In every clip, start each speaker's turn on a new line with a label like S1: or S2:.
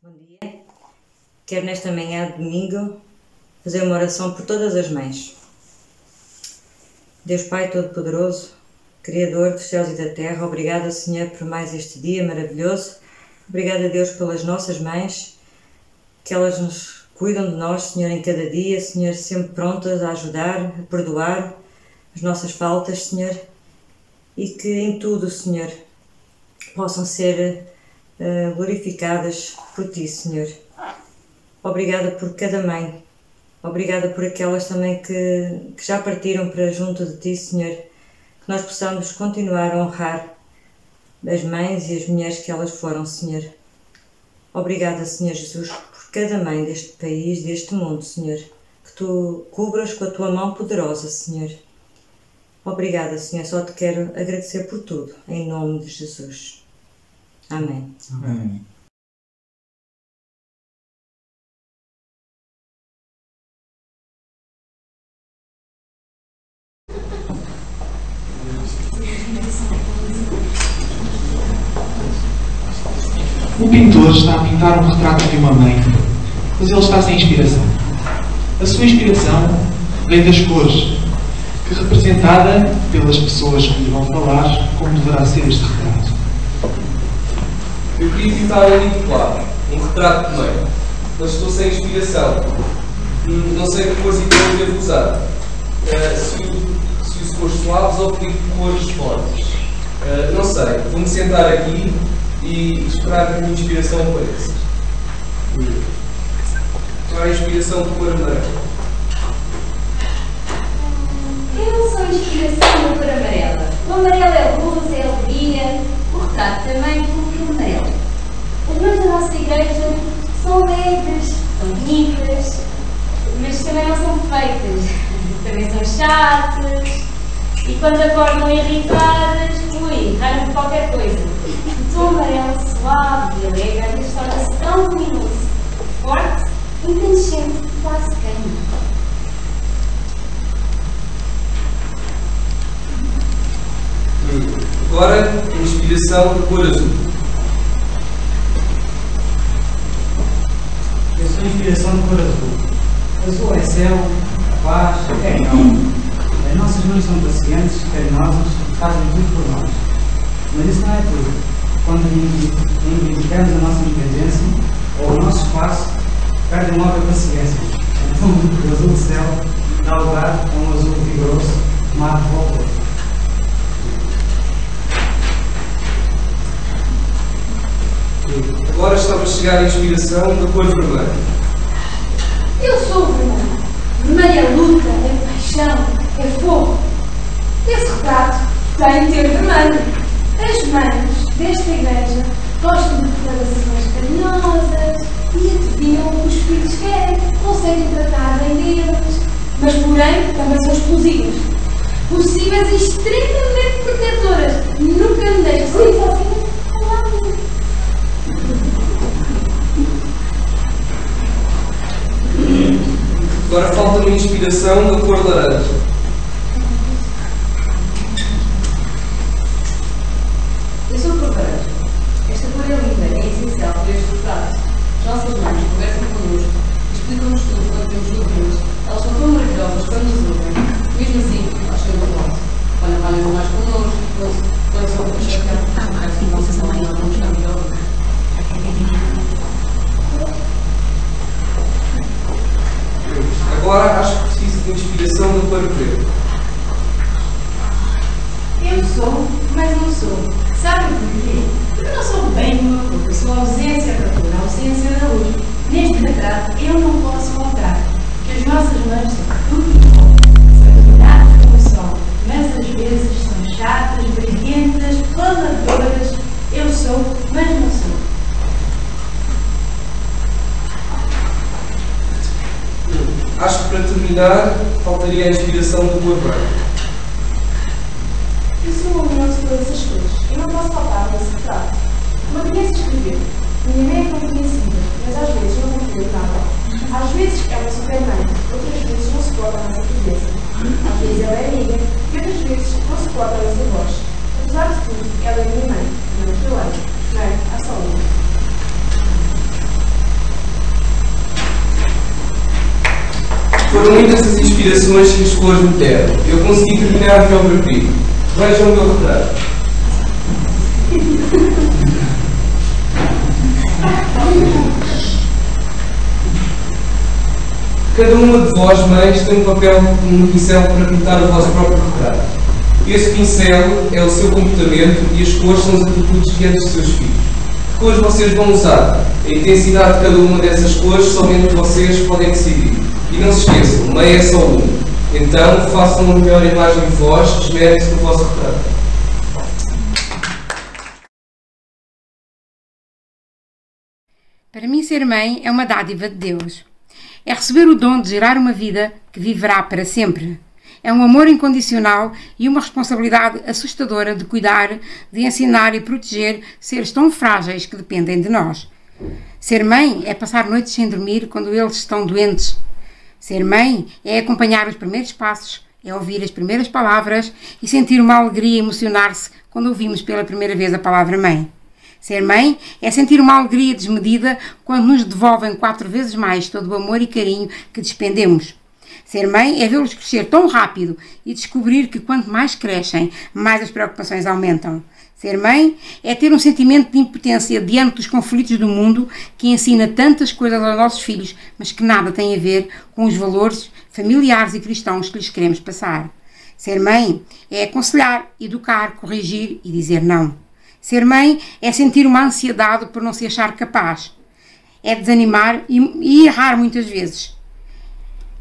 S1: Bom dia. Quero nesta manhã de domingo fazer uma oração por todas as mães. Deus Pai Todo-Poderoso, Criador dos céus e da terra, obrigada, Senhor, por mais este dia maravilhoso. Obrigada, Deus, pelas nossas mães, que elas nos cuidam de nós, Senhor, em cada dia, Senhor, sempre prontas a ajudar, a perdoar as nossas faltas, Senhor, e que em tudo, Senhor, possam ser glorificadas por Ti, Senhor. Obrigada por cada mãe, obrigada por aquelas também que, que já partiram para junto de Ti, Senhor, que nós possamos continuar a honrar as mães e as mulheres que elas foram, Senhor. Obrigada, Senhor Jesus, por cada mãe deste país, deste mundo, Senhor, que Tu cubras com a Tua mão poderosa, Senhor. Obrigada, Senhor, só te quero agradecer por tudo, em nome de Jesus. Amém.
S2: Amém. O pintor está a pintar um retrato de uma mãe, mas ele está sem inspiração. A sua inspiração vem das cores, que representada pelas pessoas que lhe vão falar como deverá ser este retrato.
S3: Eu queria pintar um lindo quadro, um retrato de mãe, mas estou sem inspiração. Hum, Não sei que cores e cores devo usar. Eh, se, o- se uso cores suaves ou pedir cores fortes. Eh, não sei. Vou-me sentar aqui e esperar que a minha inspiração apareça. Hum. Qual é a inspiração de cor amarela?
S4: Eu não sou inspiração da cor amarela. O amarelo é luz, é alegria. O retrato também. As mães da nossa igreja são alegres, são bonitas, mas também não são perfeitas. Também são chatas. E quando acordam irritadas, ui, raiam por qualquer coisa. O tom amarelo suave e alegre às vezes torna-se tão luminoso, forte, inteligente, quase queima.
S3: Agora, inspiração de cor azul.
S5: Inspiração de cor azul. Azul é céu, paz, é calma. As nossas mães são pacientes, carinhosas fazem tudo por nós. Mas isso não é tudo. Quando reivindicamos a nossa independência ou o nosso espaço, perdem logo a paciência. Então o azul do céu dá lugar a um azul vigoroso, o outro.
S3: Agora estava a chegar a inspiração da cor vermelha.
S4: Eu sou o vermelho. É luta, é paixão, é fogo. Esse retrato tem de ter. As mães desta igreja gostam de declarações carinhosas e adivinham o que os filhos querem, conseguem tratar bem deles. Mas, porém, também são explosivas. Possíveis e extremamente protetoras. Nunca me deixam sair sozinha ao lado de mim.
S3: Agora falta-me inspiração da cor laranja.
S6: Eu sou cor laranja. Esta cor é linda, é essencial para este retrato. As nossas mães conversam connosco, explicam-nos tudo quando temos dúvidas. Elas são tão maravilhosas quando nos ouvem. Mesmo assim, nós chegamos ao nosso. Quando falam mais connosco, quando- quando são para chatear, parece que nossa mãe não nos está melhor.
S3: Agora acho que preciso de inspiração da cor preta.
S7: Eu sou, mas não sou. Sabe por quê? Porque eu não sou bem do meu corpo. Eu sou a ausência da cor, a ausência da luz. Neste retrato, eu não posso faltar. Que as nossas mães são tudo igual. São iluminadas como o sol, mas às vezes são chatas, briguentas, faladoras. Eu sou, mas não sou.
S3: Acho que para terminar faltaria a inspiração da cor branca.
S4: Eu sou uma união de todas as coisas. Eu não posso faltar nesse retrato. Uma criança escreveu. Minha mãe é compreensível, mas às vezes não compreende nada. Às vezes é uma supermãe, outras vezes não suporta a nossa presença. Às vezes ela é amiga e outras vezes não suporta a nossa voz. Apesar de tudo, ela é minha mãe, minha mãe que eu amo. Mãe, há só uma.
S3: Tantas inspirações que as cores me deram, eu consegui terminar a biografia. Vejam o meu retrato. Cada uma de vós, mães, tem um papel, um pincel para pintar o vosso próprio retrato. Esse pincel é o seu comportamento e as cores são as atitudes diante dos seus filhos. Que cores vocês vão usar? A intensidade de cada uma dessas cores somente vocês podem decidir. E não se esqueçam, mãe é só um. Então, façam a melhor imagem de vós, esmerem-se no vosso retrato.
S8: Para mim, ser mãe é uma dádiva de Deus. É receber o dom de gerar uma vida que viverá para sempre. É um amor incondicional e uma responsabilidade assustadora de cuidar, de ensinar e proteger seres tão frágeis que dependem de nós. Ser mãe é passar noites sem dormir quando eles estão doentes. Ser mãe é acompanhar os primeiros passos, é ouvir as primeiras palavras e sentir uma alegria emocionar-se quando ouvimos pela primeira vez a palavra mãe. Ser mãe é sentir uma alegria desmedida quando nos devolvem quatro vezes mais todo o amor e carinho que despendemos. Ser mãe é vê-los crescer tão rápido e descobrir que quanto mais crescem, mais as preocupações aumentam. Ser mãe é ter um sentimento de impotência diante dos conflitos do mundo que ensina tantas coisas aos nossos filhos, mas que nada tem a ver com os valores familiares e cristãos que lhes queremos passar. Ser mãe é aconselhar, educar, corrigir e dizer não. Ser mãe é sentir uma ansiedade por não se achar capaz. É desanimar e, e errar muitas vezes.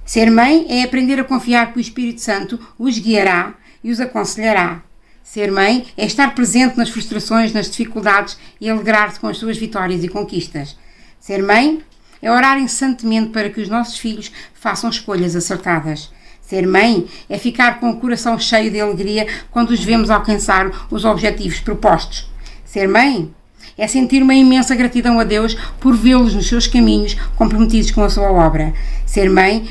S8: Ser mãe é aprender a confiar que o Espírito Santo os guiará e os aconselhará. Ser mãe é estar presente nas frustrações, nas dificuldades e alegrar-se com as suas vitórias e conquistas. Ser mãe é orar incessantemente para que os nossos filhos façam escolhas acertadas. Ser mãe é ficar com o coração cheio de alegria quando os vemos alcançar os objetivos propostos. Ser mãe é sentir uma imensa gratidão a Deus por vê-los nos seus caminhos comprometidos com a sua obra. Ser mãe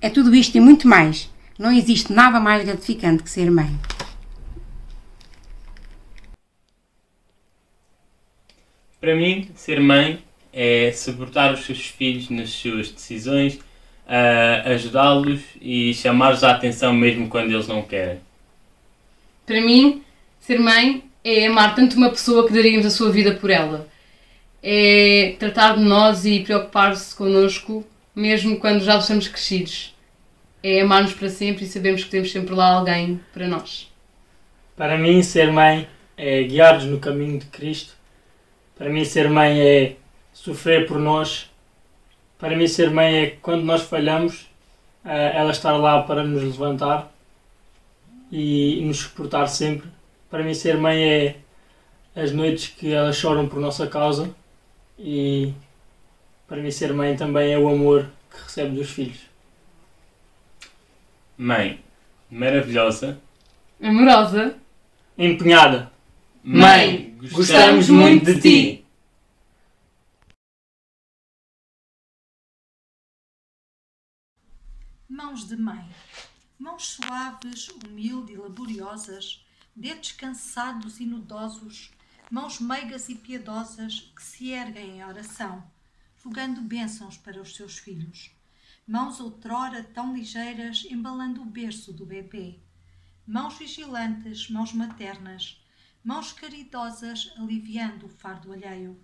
S8: é tudo isto e muito mais. Não existe nada mais gratificante que ser mãe.
S9: Para mim, ser mãe é suportar os seus filhos nas suas decisões, ajudá-los e chamar-los a atenção mesmo quando eles não querem.
S6: Para mim, ser mãe é amar tanto uma pessoa que daríamos a sua vida por ela. É tratar de nós e preocupar-se connosco mesmo quando já estamos crescidos. É amar-nos para sempre e sabermos que temos sempre lá alguém para nós.
S10: Para mim, ser mãe é guiar-nos no caminho de Cristo. Para mim, ser mãe é sofrer por nós. Para mim, ser mãe é quando nós falhamos, é ela estar lá para nos levantar e nos suportar sempre. Para mim, ser mãe é as noites que elas choram por nossa causa e para mim, ser mãe também é o amor que recebe dos filhos.
S9: Mãe, maravilhosa.
S6: Amorosa.
S10: Empenhada.
S9: Mãe, gostamos muito de ti.
S11: Mãos de mãe. Mãos suaves, humildes e laboriosas, dedos cansados e nudosos, mãos meigas e piedosas que se erguem em oração rogando bênçãos para os seus filhos. Mãos outrora tão ligeiras embalando o berço do bebê. Mãos vigilantes, mãos maternas, mãos caridosas aliviando o fardo alheio.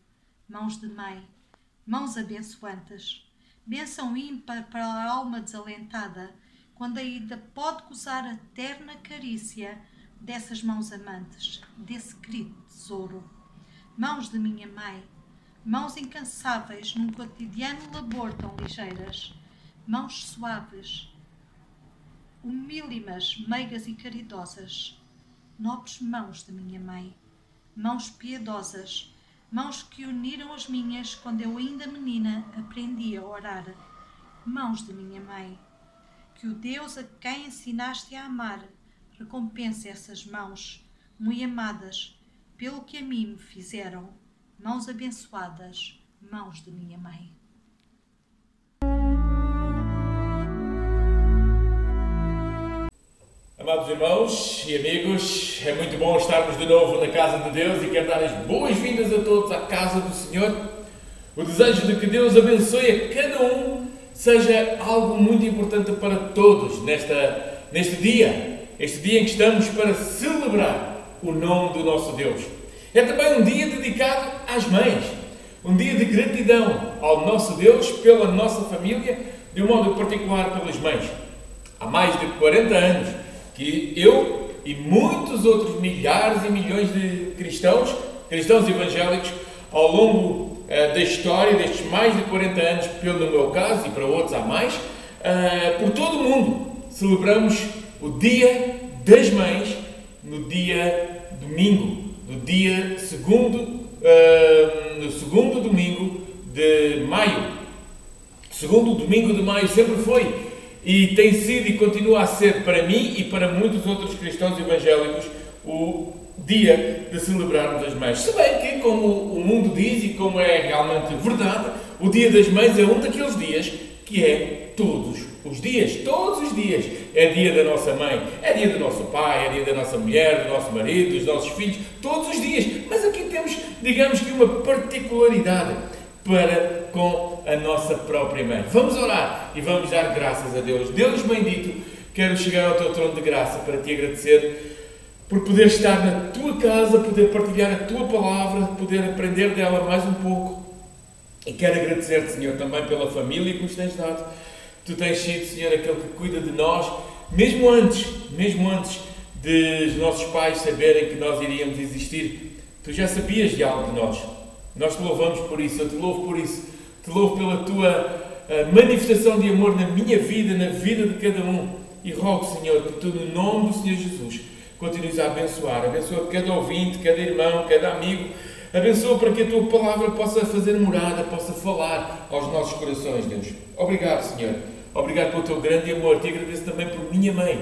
S11: Mãos de mãe, mãos abençoantes. Bênção ímpar para a alma desalentada, quando ainda pode gozar a terna carícia dessas mãos amantes, desse querido tesouro. Mãos de minha mãe, mãos incansáveis num cotidiano labor tão ligeiras, mãos suaves, humílimas, meigas e caridosas, nobres mãos de minha mãe, mãos piedosas, mãos que uniram as minhas quando eu ainda menina aprendi a orar, mãos de minha mãe, que o Deus a quem ensinaste a amar recompense essas mãos, muito amadas, pelo que a mim me fizeram mãos abençoadas, mãos de minha mãe.
S12: Amados irmãos e amigos, é muito bom estarmos de novo na casa de Deus e quero dar as boas-vindas a todos à casa do Senhor. O desejo de que Deus abençoe a cada um seja algo muito importante para todos nesta, neste dia, este dia em que estamos para celebrar o nome do nosso Deus. É também um dia dedicado às mães, um dia de gratidão ao nosso Deus pela nossa família, de um modo particular pelas mães. Há mais de 40 anos que eu e muitos outros milhares e milhões de cristãos, cristãos evangélicos, ao longo uh, da história destes mais de 40 anos, pelo meu caso e para outros há mais, uh, por todo o mundo, celebramos o Dia das Mães no dia domingo, no dia segundo, uh, no segundo domingo de maio. Segundo domingo de maio sempre foi e tem sido e continua a ser para mim e para muitos outros cristãos evangélicos o dia de celebrarmos as mães. Se bem que, como o mundo diz e como é realmente verdade, o dia das mães é um daqueles dias que é todos os dias, todos os dias. É dia da nossa mãe, é dia do nosso pai, é dia da nossa mulher, do nosso marido, dos nossos filhos, todos os dias. Mas aqui temos, digamos que, uma particularidade para com a nossa própria mãe. Vamos orar e vamos dar graças a Deus. Deus bendito, quero chegar ao teu trono de graça para te agradecer por poder estar na tua casa, poder partilhar a tua palavra, poder aprender dela mais um pouco. E quero agradecer-te, Senhor, também pela família que nos tens dado. Tu tens sido, Senhor, aquele que cuida de nós, mesmo antes, mesmo antes dos nossos pais saberem que nós iríamos existir. Tu já sabias de algo de nós. Nós te louvamos por isso, eu te louvo por isso. Te louvo pela tua uh, manifestação de amor na minha vida, na vida de cada um. E rogo, Senhor, que tu, no nome do Senhor Jesus, continues a abençoar. Abençoa cada ouvinte, cada irmão, cada amigo. Abençoa para que a tua palavra possa fazer morada, possa falar aos nossos corações, Deus. Obrigado, Senhor. Obrigado pelo teu grande amor. Te agradeço também por minha mãe.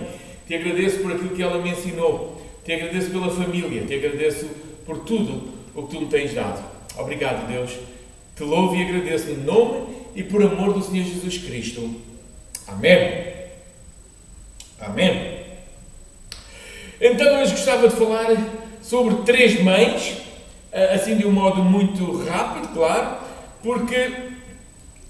S12: Te agradeço por aquilo que ela me ensinou. Te agradeço pela família. Te agradeço por tudo o que tu me tens dado. Obrigado, Deus. Te louvo e agradeço em nome e por amor do Senhor Jesus Cristo. Amém. Amém. Então, hoje gostava de falar sobre três mães, eh, assim de um modo muito rápido, claro, porque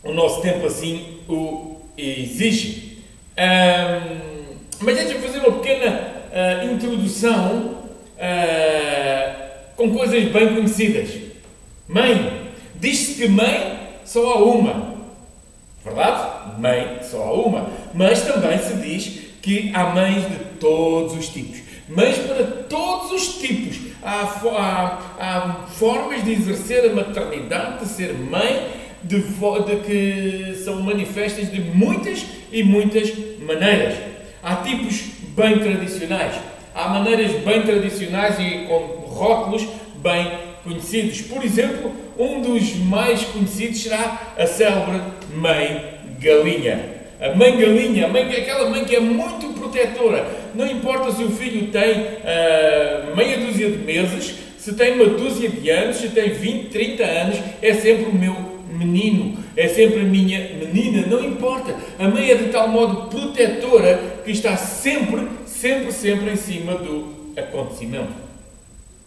S12: o nosso tempo assim o exige. Um, mas deixa-me fazer uma pequena uh, introdução uh, com coisas bem conhecidas. Mãe. Diz-se que mãe só há uma. Verdade? Mãe só há uma. Mas também se diz que há mães de todos os tipos. Mães para todos os tipos. Há, há, há formas de exercer a maternidade, de ser mãe, de, de que são manifestas de muitas e muitas maneiras. Há tipos bem tradicionais. Há maneiras bem tradicionais e com rótulos bem conhecidos. Por exemplo, um dos mais conhecidos será a célebre Mãe Galinha. A mãe galinha, a mãe, aquela mãe que é muito protetora. Não importa se o filho tem uh, meia dúzia de meses, se tem uma dúzia de anos, se tem 20, 30 anos, é sempre o meu menino, é sempre a minha menina, não importa. A mãe é de tal modo protetora que está sempre, sempre, sempre em cima do acontecimento.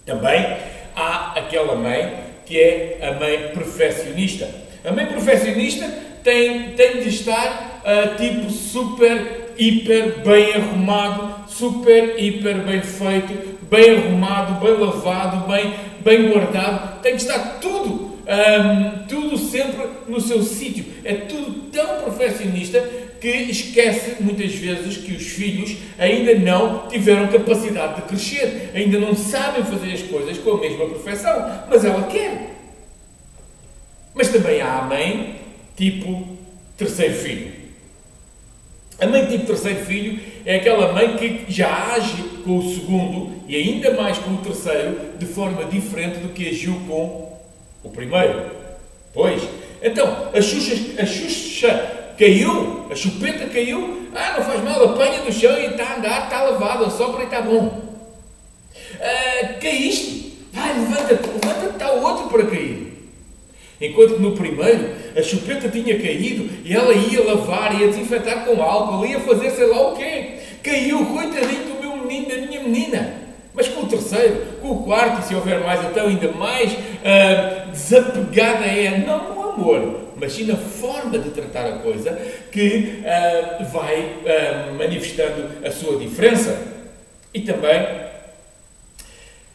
S12: Também há aquela mãe que é a mãe perfeccionista. A mãe perfeccionista tem, tem de estar uh, tipo super, hiper bem arrumado, super, hiper bem feito, bem arrumado, bem lavado, bem, bem guardado. Tem de estar tudo, um, ah, tudo sempre no seu sítio. É tudo tão perfeccionista que esquece muitas vezes que os filhos ainda não tiveram capacidade de crescer, ainda não sabem fazer as coisas com a mesma perfeição, mas ela quer. Mas também há a mãe tipo terceiro filho. A mãe tipo terceiro filho é aquela mãe que já age com o segundo e ainda mais com o terceiro de forma diferente do que agiu com o primeiro. Pois, então, a Xuxa, a Xuxa caiu, a chupeta caiu, ah, não faz mal, apanha do chão e está a andar, está lavado, só para está bom. Ah, caíste, vai, levanta-te, levanta-te, está outro para cair. Enquanto que no primeiro, a chupeta tinha caído e ela ia lavar, ia desinfetar com álcool, ia fazer sei lá o quê. Caiu, coitadinho do meu menino, da minha menina. Mas com o terceiro, com o quarto, e se houver mais, então ainda mais uh, desapegada é. Não, amor, mas sim na forma de tratar a coisa que uh, vai uh, manifestando a sua diferença. E também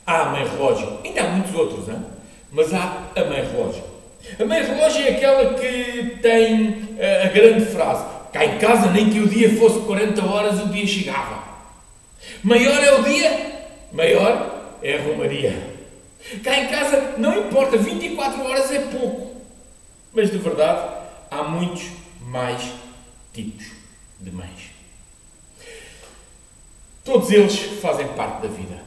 S12: há a mãe relógio. Ainda há muitos outros, hein? mas há a mãe relógio. A mãe relógio é aquela que tem uh, a grande frase: cá em casa, nem que o dia fosse 40 horas, o dia chegava. Maior é o dia, maior é a romaria. Cá em casa, não importa, 24 horas é pouco. Mas de verdade, há muitos mais tipos de mães. Todos eles fazem parte da vida.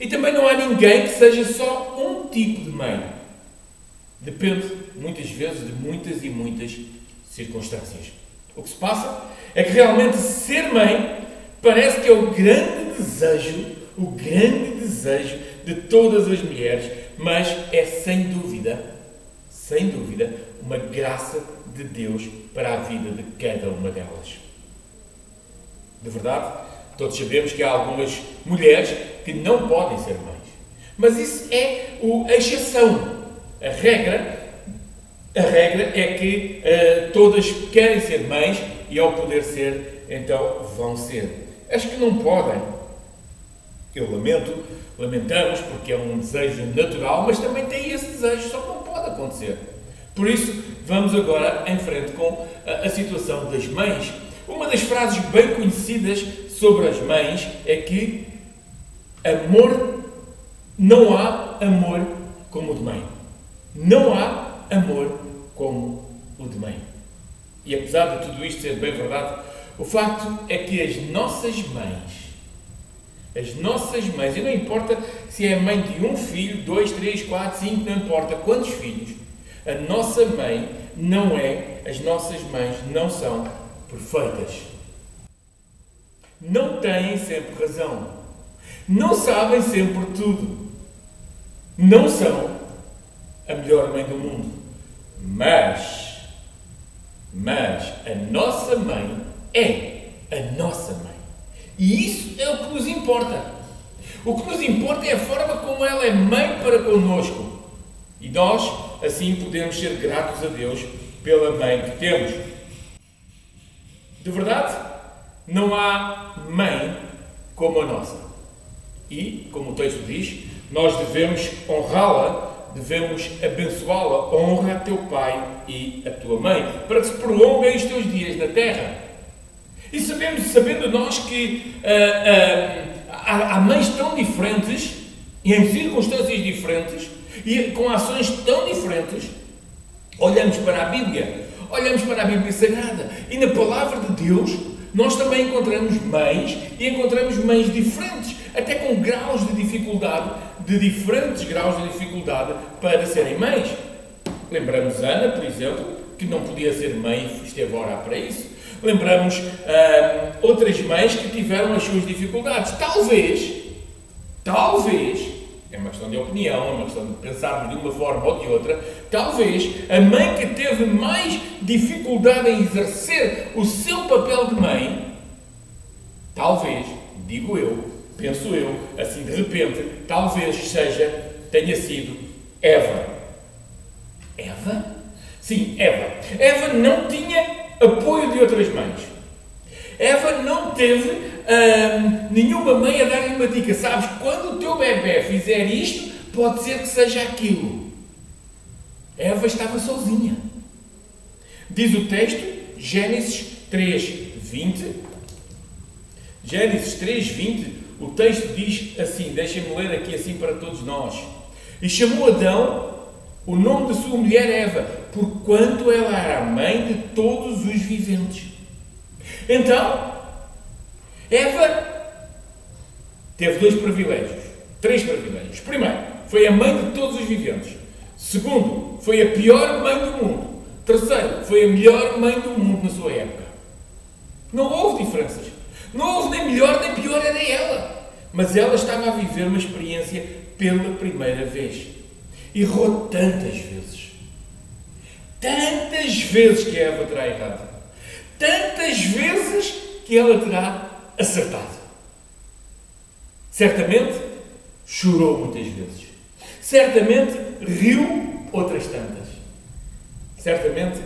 S12: E também não há ninguém que seja só um tipo de mãe. Depende, muitas vezes, de muitas e muitas circunstâncias. O que se passa é que realmente ser mãe parece que é o grande desejo, o grande desejo de todas as mulheres, mas é sem dúvida, sem dúvida, uma graça de Deus para a vida de cada uma delas. De verdade, todos sabemos que há algumas mulheres que não podem ser mães. Mas isso é a exceção. A regra, a regra é que uh, todas querem ser mães e ao poder ser, então vão ser. As que não podem, eu lamento, lamentamos porque é um desejo natural, mas também tem esse desejo, só que não pode acontecer. Por isso, vamos agora em frente com a, a situação das mães. Uma das frases bem conhecidas sobre as mães é que amor, não há amor como o de mãe. Não há amor como o de mãe. E apesar de tudo isto ser bem verdade, o facto é que as nossas mães as nossas mães, e não importa se é mãe de um filho, dois, três, quatro, cinco, não importa quantos filhos, a nossa mãe não é, as nossas mães não são perfeitas. Não têm sempre razão. Não sabem sempre tudo. Não são a melhor mãe do mundo. Mas, mas a nossa mãe é a nossa mãe. E isso é o que nos importa. O que nos importa é a forma como ela é mãe para connosco. E nós, assim, podemos ser gratos a Deus pela mãe que temos. De verdade, não há mãe como a nossa. E, como o texto diz, nós devemos honrá-la, devemos abençoá-la. Honra teu pai e a tua mãe, para que se prolonguem os teus dias na terra. E sabemos, sabendo nós que uh, uh, há, há mães tão diferentes e em circunstâncias diferentes e com ações tão diferentes, olhamos para a Bíblia, olhamos para a Bíblia Sagrada e na palavra de Deus nós também encontramos mães e encontramos mães diferentes, até com graus de dificuldade, de diferentes graus de dificuldade para serem mães. Lembramos Ana, por exemplo, que não podia ser mãe e esteve a orar para isso. Lembramos uh, outras mães que tiveram as suas dificuldades. Talvez, talvez, é uma questão de opinião, é uma questão de pensarmos de uma forma ou de outra, talvez a mãe que teve mais dificuldade em exercer o seu papel de mãe, talvez, digo eu, penso eu, assim de repente, talvez seja, tenha sido Eva. Eva? Sim, Eva. Eva não tinha apoio de outras mães. Eva não teve hum, nenhuma mãe a dar-lhe uma dica. Sabes, quando o teu bebê fizer isto, pode ser que seja aquilo. Eva estava sozinha. Diz o texto, Gênesis 3, 20. Gênesis 3, 20. O texto diz assim, deixem-me ler aqui assim para todos nós. E chamou Adão o nome de sua mulher Eva, porquanto ela era a mãe de todos os viventes. Então, Eva teve dois privilégios, três privilégios. Primeiro, foi a mãe de todos os viventes. Segundo, foi a pior mãe do mundo. Terceiro, foi a melhor mãe do mundo na sua época. Não houve diferenças. Não houve nem melhor nem pior, era ela. Mas ela estava a viver uma experiência pela primeira vez. Errou tantas vezes. Tantas vezes que Eva terá errado. Tantas vezes que ela terá acertado. Certamente chorou muitas vezes. Certamente riu outras tantas. Certamente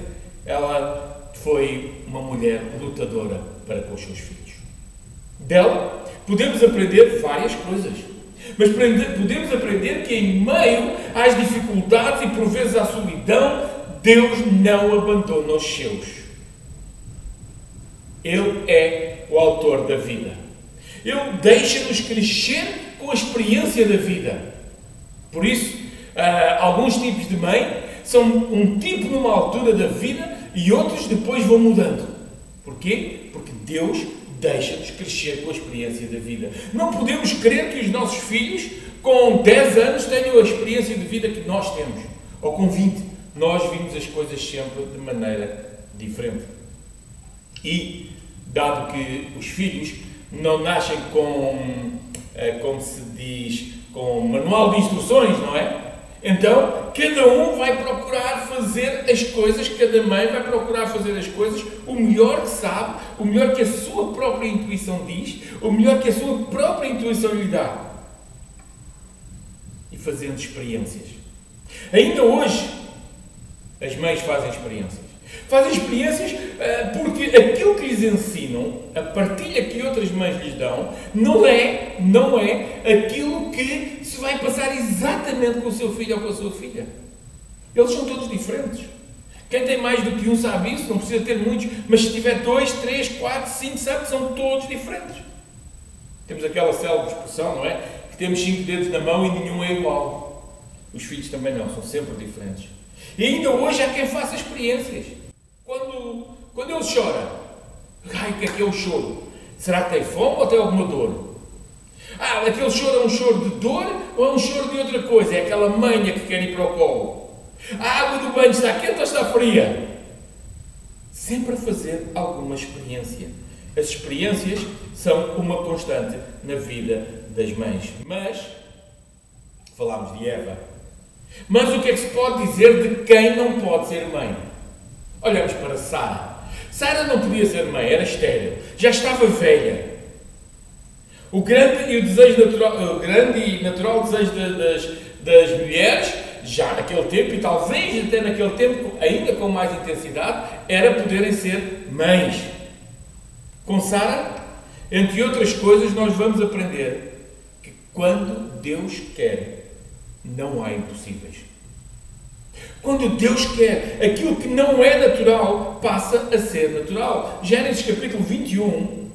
S12: ela foi uma mulher lutadora para com os seus filhos. Dela podemos aprender várias coisas. Mas podemos aprender que, em meio às dificuldades e por vezes à solidão, Deus não abandona os seus. Ele é o autor da vida. Ele deixa-nos crescer com a experiência da vida. Por isso, uh, alguns tipos de mãe são um tipo numa altura da vida e outros depois vão mudando. Porquê? Porque Deus deixa-nos crescer com a experiência da vida. Não podemos crer que os nossos filhos, com 10 anos, tenham a experiência de vida que nós temos. Ou com 20. Nós vimos as coisas sempre de maneira diferente. E, dado que os filhos não nascem com, eh, como se diz, com manual de instruções, não é? Então, cada um vai procurar fazer as coisas, cada mãe vai procurar fazer as coisas o melhor que sabe, o melhor que a sua própria intuição diz, o melhor que a sua própria intuição lhe dá. E fazendo experiências. Ainda hoje, as mães fazem experiências. Fazem experiências uh, porque aquilo que lhes ensinam, a partilha que outras mães lhes dão, não é, não é aquilo que se vai passar exatamente com o seu filho ou com a sua filha. Eles são todos diferentes. Quem tem mais do que um sabe isso, não precisa ter muitos, mas se tiver dois, três, quatro, cinco, sete, são todos diferentes. Temos aquela célebre expressão, não é? Que temos cinco dedos na mão e nenhum é igual. Os filhos também não, são sempre diferentes. E ainda hoje há quem faça experiências. Quando, quando ele chora, ai, o que é que é o choro? Será que tem fome ou tem alguma dor? Ah, aquele choro é um choro de dor ou é um choro de outra coisa? É aquela manha que quer ir para o colo. A água do banho está quente ou está fria? Sempre a fazer alguma experiência. As experiências são uma constante na vida das mães. Mas, falámos de Eva. Mas o que é que se pode dizer de quem não pode ser mãe? Olhamos para Sara. Sara não podia ser mãe, era estéril, já estava velha. O grande e o desejo natural, o grande e natural desejo das, das mulheres, já naquele tempo, e talvez até naquele tempo, ainda com mais intensidade, era poderem ser mães. Com Sara, entre outras coisas, nós vamos aprender que quando Deus quer, não há impossíveis. Quando Deus quer, aquilo que não é natural passa a ser natural. Gênesis capítulo 21,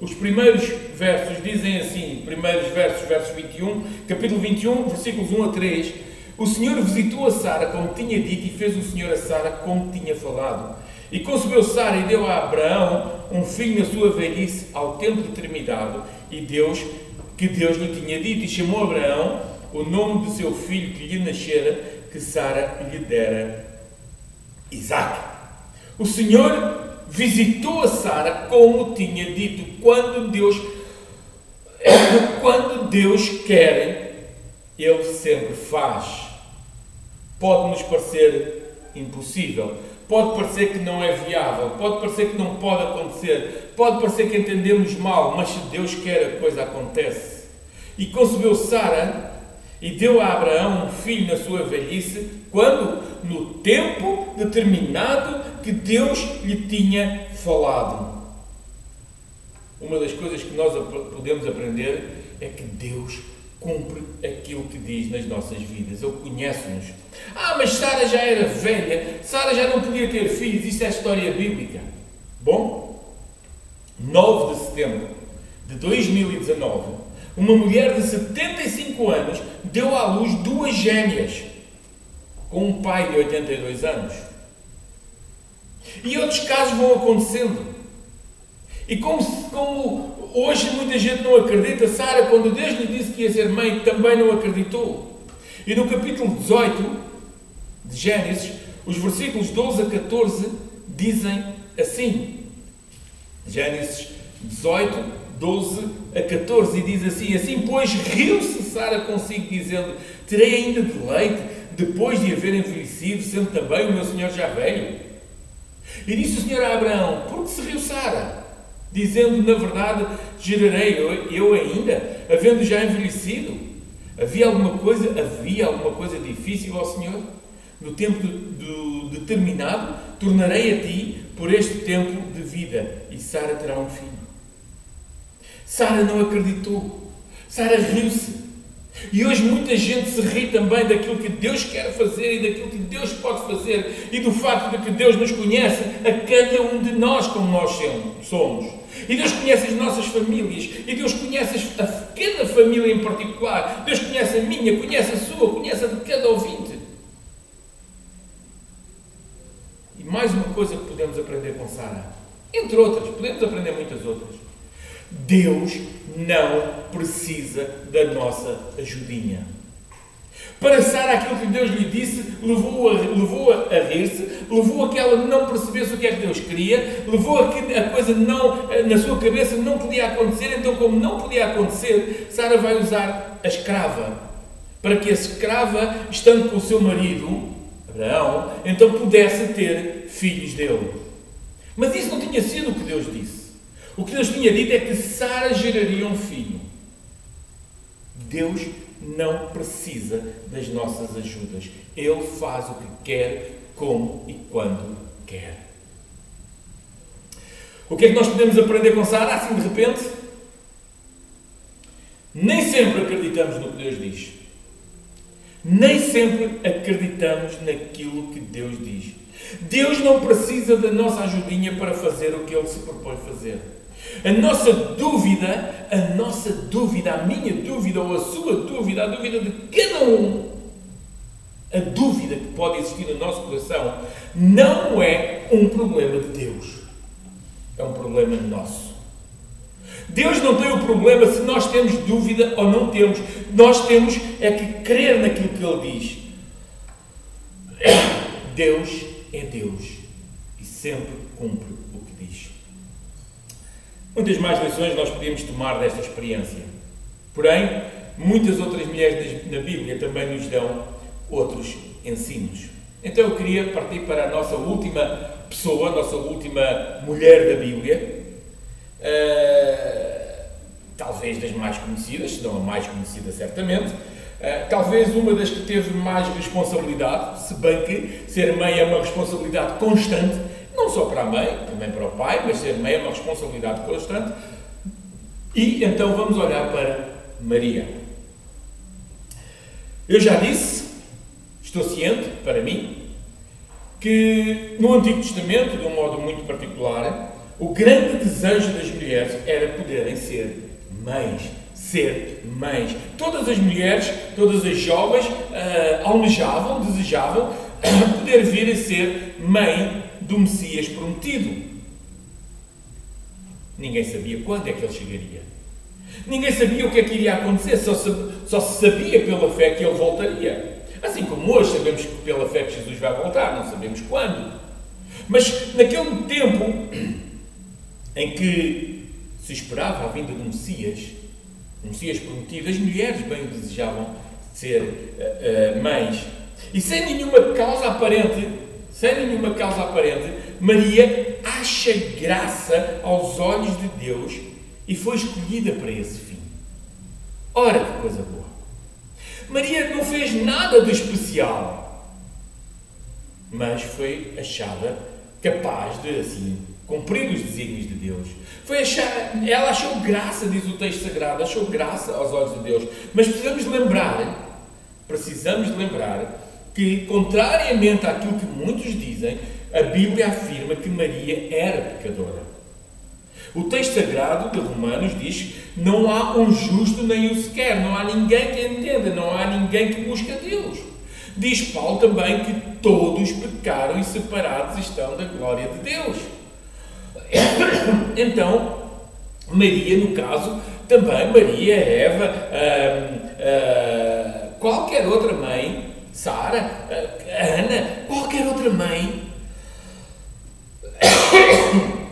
S12: os primeiros versos dizem assim, primeiros versos, versos 21, capítulo 21, versículos 1 a 3. O Senhor visitou a Sara como tinha dito e fez o Senhor a Sara como tinha falado. E concebeu Sara e deu a Abraão um filho na sua velhice ao tempo determinado e Deus, que Deus lhe tinha dito, e chamou Abraão o nome do seu filho que lhe nascera que Sara lhe dera Isaac. O Senhor visitou a Sara como tinha dito, quando Deus quando Deus quer, ele sempre faz. Pode nos parecer impossível, pode parecer que não é viável, pode parecer que não pode acontecer, pode parecer que entendemos mal, mas se Deus quer, a coisa acontece. E concebeu Sara e deu a Abraão um filho na sua velhice, quando? No tempo determinado que Deus lhe tinha falado. Uma das coisas que nós podemos aprender é que Deus cumpre aquilo que diz nas nossas vidas. Ele conhece-nos. Ah, mas Sara já era velha, Sara já não podia ter filhos, isso é história bíblica. Bom, 9 de setembro de 2019, uma mulher de 75 anos deu à luz duas gêmeas, com um pai de 82 anos. E outros casos vão acontecendo. E como, como hoje muita gente não acredita, Sara, quando Deus lhe disse que ia ser mãe, também não acreditou. E no capítulo 18 de Gênesis, os versículos 12 a 14 dizem assim: Gênesis 18, 12 a 14, e diz assim: Assim, pois, riu-se Sara consigo, dizendo: Terei ainda de leite, depois de haver envelhecido, sendo também o meu senhor já velho? E disse o senhor a Abraão: Por que se riu Sara? Dizendo: Na verdade, gerarei eu, eu ainda, havendo já envelhecido? Havia alguma coisa, havia alguma coisa difícil ao Senhor? No tempo do, do determinado, tornarei a ti por este tempo de vida, e Sara terá um filho. Sara não acreditou. Sara riu-se. E hoje muita gente se ri também daquilo que Deus quer fazer e daquilo que Deus pode fazer e do facto de que Deus nos conhece a cada um de nós como nós somos. E Deus conhece as nossas famílias e Deus conhece a cada família em particular. Deus conhece a minha, conhece a sua, conhece a de cada ouvinte. E mais uma coisa que podemos aprender com Sara, entre outras, podemos aprender muitas outras. Deus não precisa da nossa ajudinha. Para Sara, aquilo que Deus lhe disse levou-a levou a, a rir-se, levou a que ela não percebesse o que é que Deus queria, levou a que a coisa não, na sua cabeça não podia acontecer, então, como não podia acontecer, Sara vai usar a escrava para que a escrava, estando com o seu marido, Abraão, então pudesse ter filhos dele. Mas isso não tinha sido o que Deus disse. O que Deus tinha dito é que Sara geraria um filho. Deus não precisa das nossas ajudas. Ele faz o que quer, como e quando quer. O que é que nós podemos aprender com Sara assim de repente? Nem sempre acreditamos no que Deus diz. Nem sempre acreditamos naquilo que Deus diz. Deus não precisa da nossa ajudinha para fazer o que Ele se propõe fazer. A nossa dúvida, a nossa dúvida, a minha dúvida ou a sua dúvida, a dúvida de cada um, a dúvida que pode existir no nosso coração, não é um problema de Deus. É um problema nosso. Deus não tem o problema se nós temos dúvida ou não temos. Nós temos é que crer naquilo que Ele diz. Deus é Deus e sempre cumpre. Muitas mais lições nós podemos tomar desta experiência. Porém, muitas outras mulheres na Bíblia também nos dão outros ensinos. Então eu queria partir para a nossa última pessoa, a nossa última mulher da Bíblia, uh, talvez das mais conhecidas, se não a mais conhecida certamente, uh, talvez uma das que teve mais responsabilidade, se bem que ser mãe é uma responsabilidade constante, não só para a mãe, também para o pai, mas ser mãe é uma responsabilidade constante. E então vamos olhar para Maria. Eu já disse, estou ciente, para mim, que no Antigo Testamento, de um modo muito particular, o grande desejo das mulheres era poderem ser mães. Ser mães. Todas as mulheres, todas as jovens uh, almejavam, desejavam poder vir a ser mãe do Messias prometido. Ninguém sabia quando é que ele chegaria. Ninguém sabia o que é que iria acontecer, só se, só se sabia pela fé que ele voltaria. Assim como hoje sabemos que pela fé que Jesus vai voltar, não sabemos quando. Mas naquele tempo em que se esperava a vinda do Messias, o Messias prometido, as mulheres bem desejavam ser uh, uh, mães. E sem nenhuma causa aparente, sem nenhuma causa aparente, Maria acha graça aos olhos de Deus e foi escolhida para esse fim. Ora, que coisa boa! Maria não fez nada de especial, mas foi achada capaz de, assim, cumprir os desígnios de Deus. Foi achar, ela achou graça, diz o texto sagrado, achou graça aos olhos de Deus. Mas precisamos lembrar, precisamos lembrar que, contrariamente àquilo que muitos dizem, a Bíblia afirma que Maria era pecadora. O texto sagrado de Romanos diz: não há um justo nem o sequer, não há ninguém que entenda, não há ninguém que busque a Deus. Diz Paulo também que todos pecaram e separados estão da glória de Deus. Então, Maria, no caso, também Maria, Eva, hum, qualquer outra mãe, Sara, Ana, qualquer outra mãe,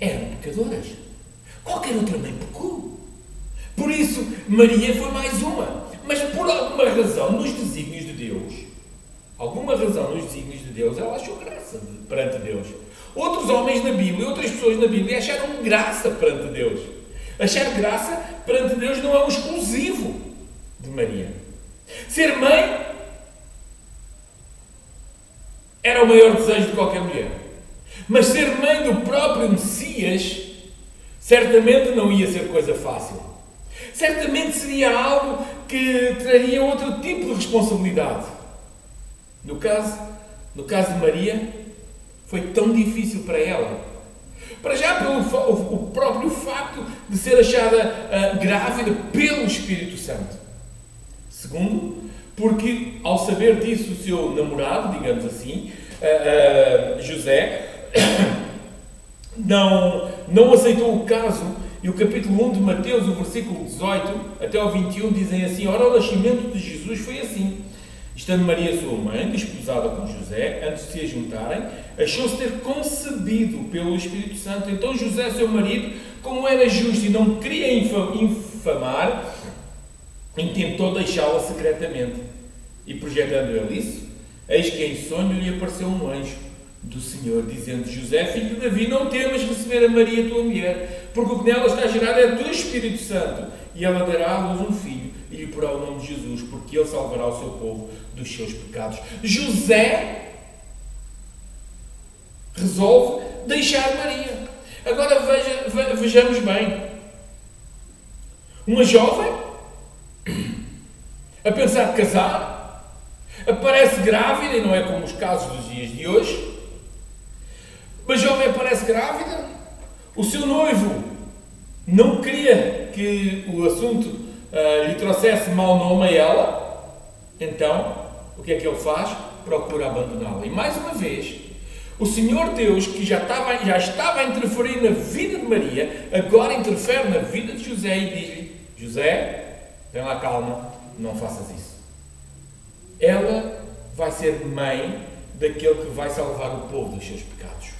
S12: eram pecadoras. Qualquer outra mãe pecou. Por isso, Maria foi mais uma. Mas por alguma razão, nos desígnios de Deus, alguma razão nos desígnios de Deus, ela achou graça perante Deus. Outros homens na Bíblia, outras pessoas na Bíblia acharam graça perante Deus. Achar graça perante Deus não é um exclusivo Maria. Ser mãe era o maior desejo de qualquer mulher. Mas ser mãe do próprio Messias certamente não ia ser coisa fácil. Certamente seria algo que traria outro tipo de responsabilidade. No caso, no caso de Maria, foi tão difícil para ela. Para já pelo o próprio facto de ser achada uh, grávida pelo Espírito Santo. Segundo, porque ao saber disso o seu namorado, digamos assim, uh, uh, José, não, não aceitou o caso e o capítulo 1 de Mateus, o versículo 18 até ao 21, dizem assim: Ora, o nascimento de Jesus foi assim. Estando Maria, sua mãe, desposada com José, antes de se juntarem, achou-se ter concebido pelo Espírito Santo. Então José, seu marido, como era justo e não queria infamar, intentou deixá-la secretamente. E projetando ele isso, eis que em sonho lhe apareceu um anjo do Senhor, dizendo: José, filho de Davi, não temas receber a Maria, tua mulher, porque o que nela está gerado é do Espírito Santo, e ela dará à luz um filho, e lhe porá o nome de Jesus, porque ele salvará o seu povo dos seus pecados. José resolve deixar Maria. Agora veja, vejamos bem. Uma jovem a pensar casar, aparece grávida, e não é como os casos dos dias de hoje, uma jovem aparece grávida, o seu noivo não queria que o assunto uh, lhe trouxesse mau nome a ela, então o que é que ele faz? Procura abandoná-la. E mais uma vez, o Senhor Deus, que já estava, já estava a interferir na vida de Maria, agora interfere na vida de José e diz-lhe: José, tem lá calma, não faças isso. Ela vai ser mãe daquele que vai salvar o povo dos seus pecados.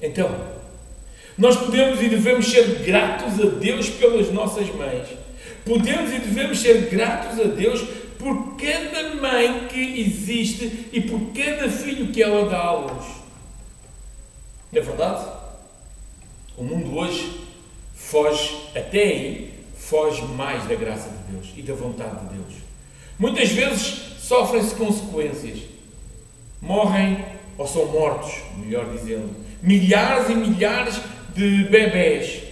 S12: Então, nós podemos e devemos ser gratos a Deus pelas nossas mães. Podemos e devemos ser gratos a Deus por cada mãe que existe e por cada filho que ela dá à luz. Não é verdade? O mundo hoje foge, até aí, foge mais da graça de Deus e da vontade de Deus. Muitas vezes sofrem-se consequências. Morrem ou são mortos, melhor dizendo, milhares e milhares de bebés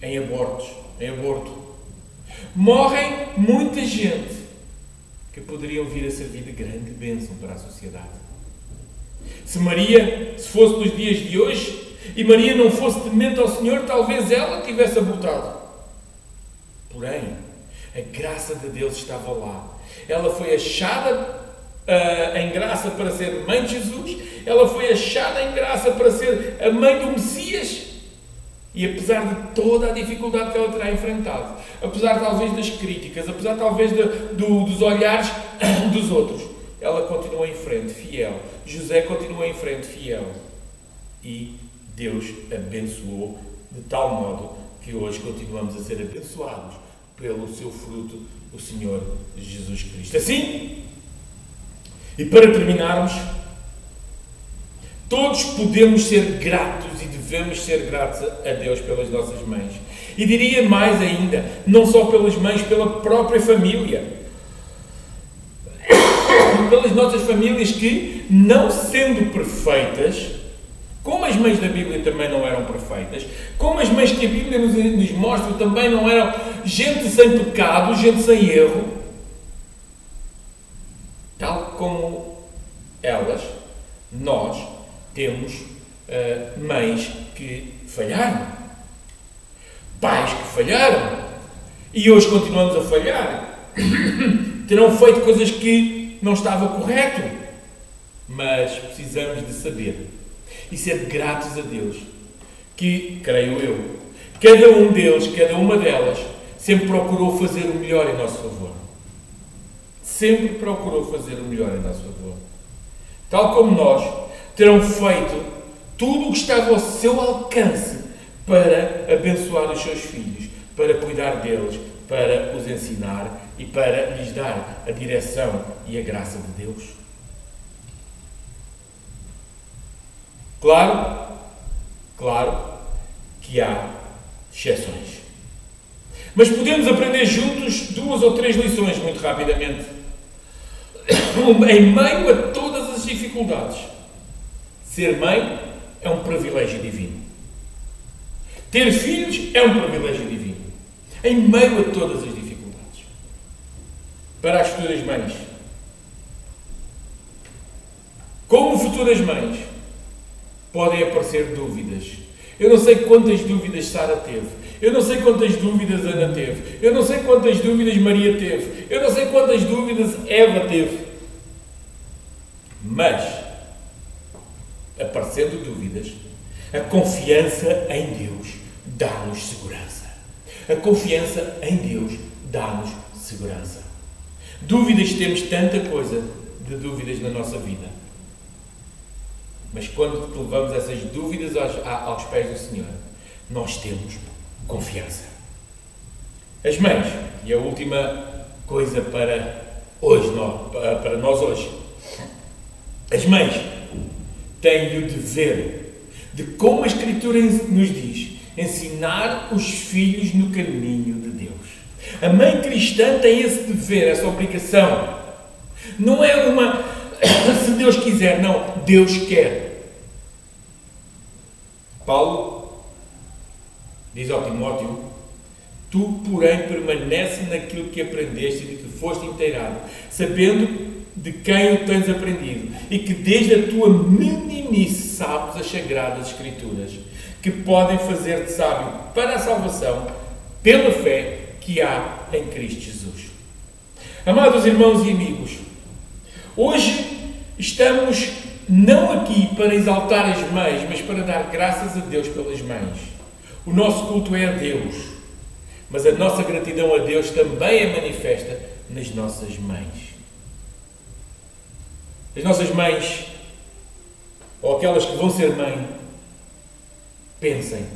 S12: em abortos, em aborto. Morrem muita gente que poderiam vir a servir de grande bênção para a sociedade. Se Maria, se fosse nos dias de hoje, e Maria não fosse temente ao Senhor, talvez ela tivesse abortado. Porém, a graça de Deus estava lá. Ela foi achada uh, em graça para ser mãe de Jesus, ela foi achada em graça para ser a mãe do Messias. E apesar de toda a dificuldade que ela terá enfrentado, apesar talvez das críticas, apesar talvez de, do, dos olhares dos outros, ela continua em frente, fiel. José continua em frente, fiel. E Deus abençoou de tal modo que hoje continuamos a ser abençoados pelo seu fruto, o Senhor Jesus Cristo. Assim, e para terminarmos, todos podemos ser gratos e devemos ser gratos a Deus pelas nossas mães. E diria mais ainda, não só pelas mães, pela própria família. Pelas nossas famílias que, não sendo perfeitas, como as mães da Bíblia também não eram perfeitas, como as mães que a Bíblia nos, nos mostra também não eram gente sem pecado, gente sem erro, tal como elas, nós temos uh, mães que falharam, pais que falharam, e hoje continuamos a falhar. Terão feito coisas que não estava correto, mas precisamos de saber e ser gratos a Deus, que, creio eu, cada um deles, cada uma delas, sempre procurou fazer o melhor em nosso favor sempre procurou fazer o melhor em nosso favor. Tal como nós, terão feito tudo o que estava ao seu alcance para abençoar os seus filhos, para cuidar deles, para os ensinar e para lhes dar a direção e a graça de Deus. Claro, claro que há exceções. Mas podemos aprender juntos duas ou três lições muito rapidamente. Em meio a todas as dificuldades, ser mãe é um privilégio divino. Ter filhos é um privilégio divino. Em meio a todas as dificuldades. Para as futuras mães. Como futuras mães, podem aparecer dúvidas. Eu não sei quantas dúvidas Sara teve. Eu não sei quantas dúvidas Ana teve. Eu não sei quantas dúvidas Maria teve. Eu não sei quantas dúvidas Eva teve. Mas, aparecendo dúvidas, a confiança em Deus dá-nos segurança. A confiança em Deus dá-nos segurança. Dúvidas, temos tanta coisa de dúvidas na nossa vida. Mas quando levamos essas dúvidas aos, aos pés do Senhor, nós temos confiança. As mães, e a última coisa para hoje, para nós hoje. As mães têm o dever de, como a Escritura nos diz, ensinar os filhos no caminho de Deus. A mãe cristã tem esse dever, essa obrigação. Não é uma se Deus quiser, não, Deus quer. Paulo diz ao Timóteo: Tu, porém, permanece naquilo que aprendeste e de que foste inteirado, sabendo de quem o tens aprendido, e que desde a tua meninice sabes as sagradas Escrituras que podem fazer-te sábio para a salvação pela fé que há em Cristo Jesus. Amados irmãos e amigos, hoje estamos não aqui para exaltar as mães, mas para dar graças a Deus pelas mães. O nosso culto é a Deus, mas a nossa gratidão a Deus também é manifesta nas nossas mães. As nossas mães, ou aquelas que vão ser mãe, Pensem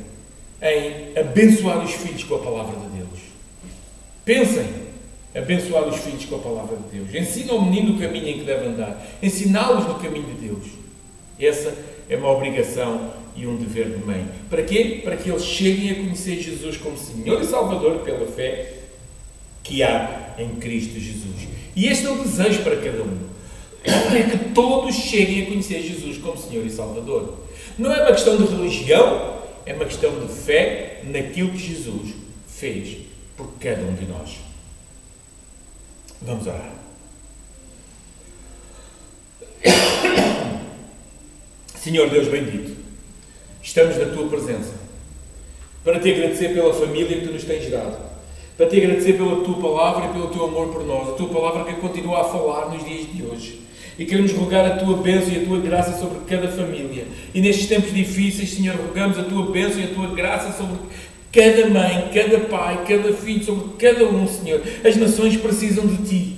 S12: em abençoar os filhos com a palavra de Deus. Pensem em abençoar os filhos com a palavra de Deus. Ensina ao menino o caminho em que deve andar. Ensiná-los no caminho de Deus. Essa é uma obrigação e um dever de mãe. Para quê? Para que eles cheguem a conhecer Jesus como Senhor e Salvador pela fé que há em Cristo Jesus. E este é o desejo para cada um. É que todos cheguem a conhecer Jesus como Senhor e Salvador. Não é uma questão de religião, é uma questão de fé naquilo que Jesus fez por cada um de nós. Vamos orar. Senhor Deus bendito, estamos na tua presença para te agradecer pela família que tu nos tens dado, para te agradecer pela tua palavra e pelo teu amor por nós, a tua palavra que continua a falar nos dias de hoje. E queremos rogar a tua bênção e a tua graça sobre cada família. E nestes tempos difíceis, Senhor, rogamos a tua bênção e a tua graça sobre cada mãe, cada pai, cada filho, sobre cada um, Senhor. As nações precisam de ti.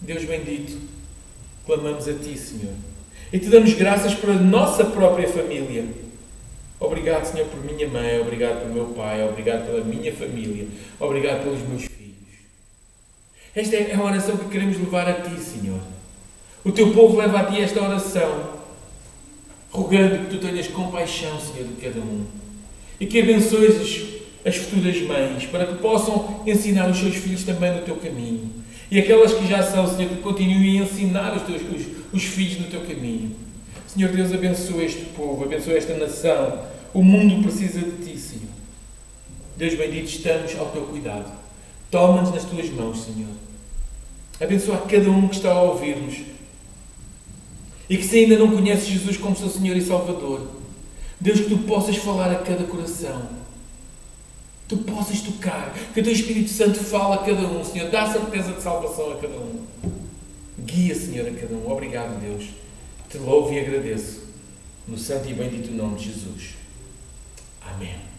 S12: Deus bendito, clamamos a ti, Senhor. E te damos graças por a nossa própria família. Obrigado, Senhor, por minha mãe, obrigado pelo meu pai, obrigado pela minha família, obrigado pelos meus filhos. Esta é a oração que queremos levar a ti, Senhor. O teu povo leva a ti esta oração, rogando que tu tenhas compaixão, Senhor, de cada um. E que abençoes as futuras mães, para que possam ensinar os seus filhos também no teu caminho. E aquelas que já são, Senhor, que continuem a ensinar os, teus, os, os filhos no teu caminho. Senhor Deus, abençoa este povo, abençoa esta nação. O mundo precisa de ti, Senhor. Deus bendito, estamos ao teu cuidado. Toma-nos nas tuas mãos, Senhor. Abençoa cada um que está a ouvir-nos e que se ainda não conheces Jesus como seu Senhor e Salvador, Deus, que tu possas falar a cada coração, tu possas tocar, que o teu Espírito Santo fale a cada um, Senhor, dá certeza de salvação a cada um. Guia, Senhor, a cada um. Obrigado, Deus. Te louvo e agradeço. No santo e bendito nome de Jesus. Amém.